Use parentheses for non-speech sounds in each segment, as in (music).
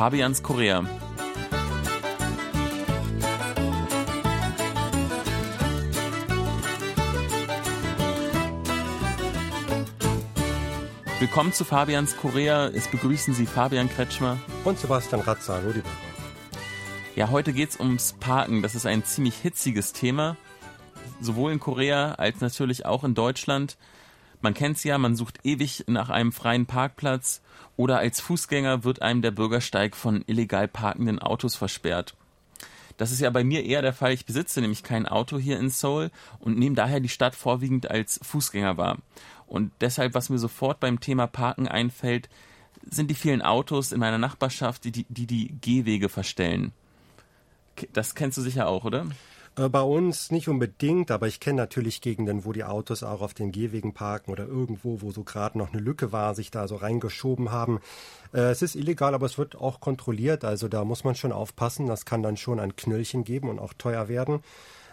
Fabians Korea. Willkommen zu Fabians Korea. Es begrüßen Sie Fabian Kretschmer und Sebastian Ratzer. Hallo, die Ja, heute geht es ums Parken. Das ist ein ziemlich hitziges Thema, sowohl in Korea als natürlich auch in Deutschland. Man kennt es ja, man sucht ewig nach einem freien Parkplatz oder als Fußgänger wird einem der Bürgersteig von illegal parkenden Autos versperrt. Das ist ja bei mir eher der Fall. Ich besitze nämlich kein Auto hier in Seoul und nehme daher die Stadt vorwiegend als Fußgänger wahr. Und deshalb, was mir sofort beim Thema Parken einfällt, sind die vielen Autos in meiner Nachbarschaft, die, die, die Gehwege verstellen. Das kennst du sicher auch, oder? Äh, bei uns nicht unbedingt, aber ich kenne natürlich Gegenden, wo die Autos auch auf den Gehwegen parken oder irgendwo, wo so gerade noch eine Lücke war, sich da so reingeschoben haben. Äh, es ist illegal, aber es wird auch kontrolliert, also da muss man schon aufpassen. Das kann dann schon ein Knöllchen geben und auch teuer werden.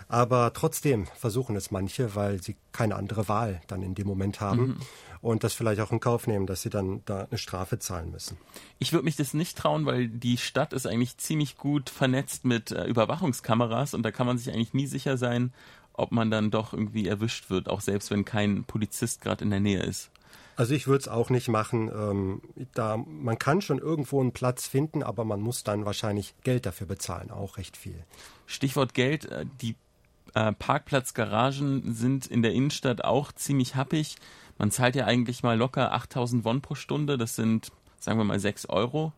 Aber trotzdem versuchen es manche, weil sie keine andere Wahl dann in dem Moment haben. Mhm und das vielleicht auch in Kauf nehmen, dass sie dann da eine Strafe zahlen müssen. Ich würde mich das nicht trauen, weil die Stadt ist eigentlich ziemlich gut vernetzt mit äh, Überwachungskameras und da kann man sich eigentlich nie sicher sein, ob man dann doch irgendwie erwischt wird, auch selbst wenn kein Polizist gerade in der Nähe ist. Also ich würde es auch nicht machen. Ähm, da man kann schon irgendwo einen Platz finden, aber man muss dann wahrscheinlich Geld dafür bezahlen, auch recht viel. Stichwort Geld. Äh, die äh, Parkplatzgaragen sind in der Innenstadt auch ziemlich happig. Man zahlt ja eigentlich mal locker 8000 Won pro Stunde, das sind, sagen wir mal, 6 Euro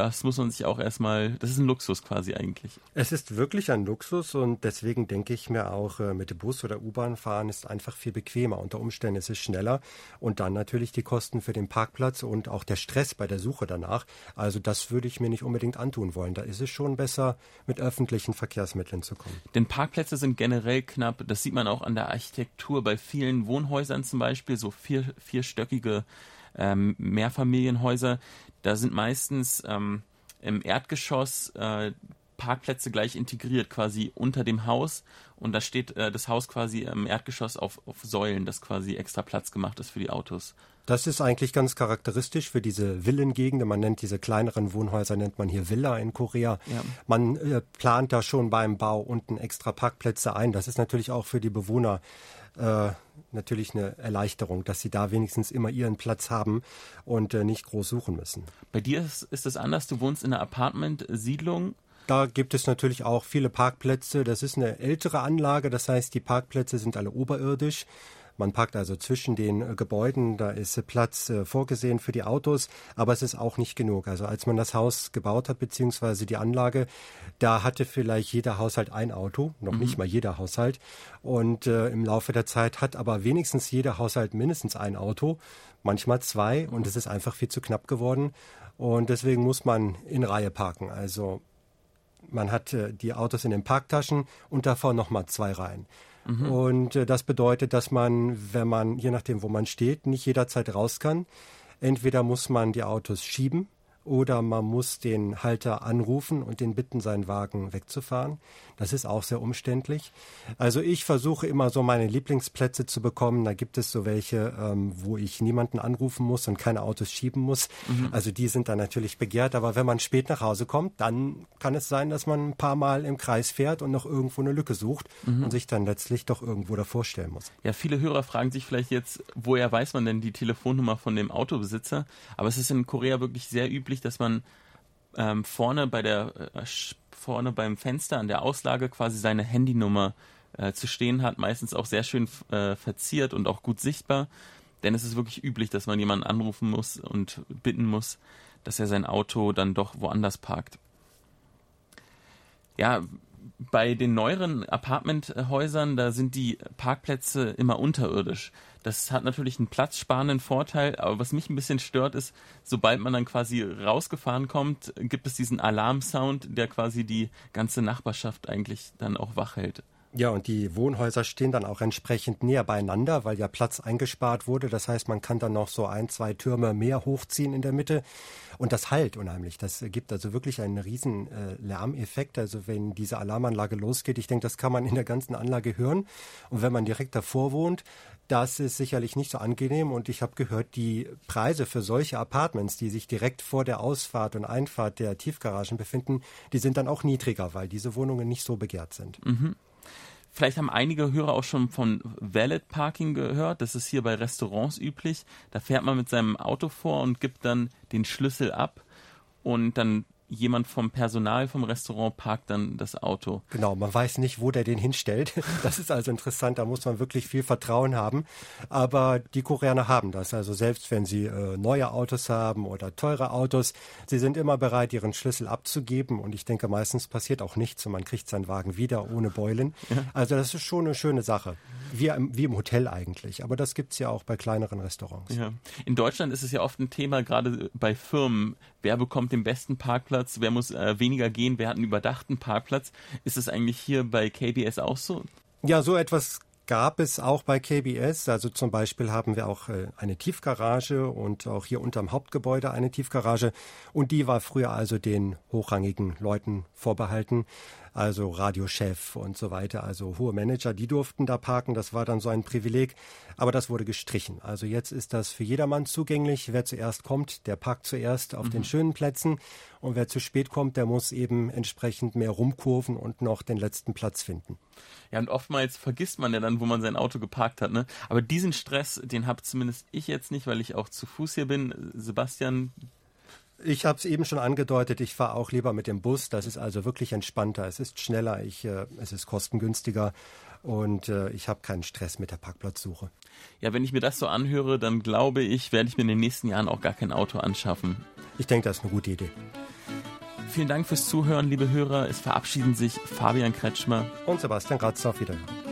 das muss man sich auch erstmal, das ist ein Luxus quasi eigentlich. Es ist wirklich ein Luxus und deswegen denke ich mir auch, äh, mit dem Bus oder U-Bahn fahren ist einfach viel bequemer. Unter Umständen ist es schneller und dann natürlich die Kosten für den Parkplatz und auch der Stress bei der Suche danach. Also das würde ich mir nicht unbedingt antun wollen. Da ist es schon besser, mit öffentlichen Verkehrsmitteln zu kommen. Denn Parkplätze sind generell knapp. Das sieht man auch an der Architektur bei vielen Wohnhäusern zum Beispiel, so vier, vierstöckige ähm, Mehrfamilienhäuser. Da sind meistens ähm, im Erdgeschoss äh, Parkplätze gleich integriert, quasi unter dem Haus. Und da steht äh, das Haus quasi im Erdgeschoss auf, auf Säulen, das quasi extra Platz gemacht ist für die Autos. Das ist eigentlich ganz charakteristisch für diese Villengegenden. Man nennt diese kleineren Wohnhäuser, nennt man hier Villa in Korea. Ja. Man äh, plant da schon beim Bau unten extra Parkplätze ein. Das ist natürlich auch für die Bewohner äh, natürlich eine Erleichterung, dass sie da wenigstens immer ihren Platz haben und äh, nicht groß suchen müssen. Bei dir ist, ist es anders. Du wohnst in einer Apartment-Siedlung. Da gibt es natürlich auch viele Parkplätze. Das ist eine ältere Anlage, das heißt, die Parkplätze sind alle oberirdisch. Man parkt also zwischen den äh, Gebäuden, da ist äh, Platz äh, vorgesehen für die Autos, aber es ist auch nicht genug. Also als man das Haus gebaut hat, beziehungsweise die Anlage, da hatte vielleicht jeder Haushalt ein Auto, noch mhm. nicht mal jeder Haushalt. Und äh, im Laufe der Zeit hat aber wenigstens jeder Haushalt mindestens ein Auto, manchmal zwei, und es ist einfach viel zu knapp geworden. Und deswegen muss man in Reihe parken. Also man hat äh, die Autos in den Parktaschen und davor nochmal zwei Reihen. Mhm. Und äh, das bedeutet, dass man, wenn man, je nachdem, wo man steht, nicht jederzeit raus kann. Entweder muss man die Autos schieben oder man muss den Halter anrufen und den bitten, seinen Wagen wegzufahren. Das ist auch sehr umständlich. Also ich versuche immer so meine Lieblingsplätze zu bekommen. Da gibt es so welche, ähm, wo ich niemanden anrufen muss und keine Autos schieben muss. Mhm. Also die sind dann natürlich begehrt. Aber wenn man spät nach Hause kommt, dann kann es sein, dass man ein paar Mal im Kreis fährt und noch irgendwo eine Lücke sucht mhm. und sich dann letztlich doch irgendwo davor stellen muss. Ja, viele Hörer fragen sich vielleicht jetzt, woher weiß man denn die Telefonnummer von dem Autobesitzer? Aber es ist in Korea wirklich sehr üblich, dass man ähm, vorne bei der äh, vorne beim Fenster an der Auslage quasi seine Handynummer äh, zu stehen hat, meistens auch sehr schön äh, verziert und auch gut sichtbar. Denn es ist wirklich üblich, dass man jemanden anrufen muss und bitten muss, dass er sein Auto dann doch woanders parkt. Ja, bei den neueren Apartmenthäusern, da sind die Parkplätze immer unterirdisch. Das hat natürlich einen platzsparenden Vorteil, aber was mich ein bisschen stört ist, sobald man dann quasi rausgefahren kommt, gibt es diesen Alarmsound, der quasi die ganze Nachbarschaft eigentlich dann auch wach hält. Ja, und die Wohnhäuser stehen dann auch entsprechend näher beieinander, weil ja Platz eingespart wurde. Das heißt, man kann dann noch so ein, zwei Türme mehr hochziehen in der Mitte. Und das halt unheimlich. Das gibt also wirklich einen riesen äh, Lärmeffekt. Also wenn diese Alarmanlage losgeht, ich denke, das kann man in der ganzen Anlage hören. Und wenn man direkt davor wohnt, das ist sicherlich nicht so angenehm und ich habe gehört, die Preise für solche Apartments, die sich direkt vor der Ausfahrt und Einfahrt der Tiefgaragen befinden, die sind dann auch niedriger, weil diese Wohnungen nicht so begehrt sind. Mhm. Vielleicht haben einige Hörer auch schon von Valet Parking gehört. Das ist hier bei Restaurants üblich. Da fährt man mit seinem Auto vor und gibt dann den Schlüssel ab und dann jemand vom Personal vom Restaurant parkt dann das Auto. Genau, man weiß nicht, wo der den hinstellt. (laughs) Das ist also interessant, da muss man wirklich viel Vertrauen haben. Aber die Koreaner haben das. Also selbst wenn sie äh, neue Autos haben oder teure Autos, sie sind immer bereit, ihren Schlüssel abzugeben. Und ich denke, meistens passiert auch nichts und man kriegt seinen Wagen wieder ohne Beulen. Ja. Also das ist schon eine schöne Sache. Wie im, wie im Hotel eigentlich. Aber das gibt es ja auch bei kleineren Restaurants. Ja. In Deutschland ist es ja oft ein Thema, gerade bei Firmen. Wer bekommt den besten Parkplatz? Wer muss äh, weniger gehen? Wer hat einen überdachten Parkplatz? Ist es eigentlich hier bei KBS auch so? Ja, so etwas gab es auch bei KBS. Also zum Beispiel haben wir auch äh, eine Tiefgarage und auch hier unterm Hauptgebäude eine Tiefgarage. Und die war früher also den hochrangigen Leuten vorbehalten also Radiochef und so weiter, also hohe Manager, die durften da parken, das war dann so ein Privileg, aber das wurde gestrichen. Also jetzt ist das für jedermann zugänglich. Wer zuerst kommt, der parkt zuerst auf mhm. den schönen Plätzen und wer zu spät kommt, der muss eben entsprechend mehr rumkurven und noch den letzten Platz finden. Ja, und oftmals vergisst man ja dann, wo man sein Auto geparkt hat. Ne? Aber diesen Stress, den habe zumindest ich jetzt nicht, weil ich auch zu Fuß hier bin. Sebastian, ich habe es eben schon angedeutet, ich fahre auch lieber mit dem Bus. Das ist also wirklich entspannter. Es ist schneller, ich, äh, es ist kostengünstiger und äh, ich habe keinen Stress mit der Parkplatzsuche. Ja, wenn ich mir das so anhöre, dann glaube ich, werde ich mir in den nächsten Jahren auch gar kein Auto anschaffen. Ich denke, das ist eine gute Idee. Vielen Dank fürs Zuhören, liebe Hörer. Es verabschieden sich Fabian Kretschmer und Sebastian Kratzer. Auf Wiedersehen.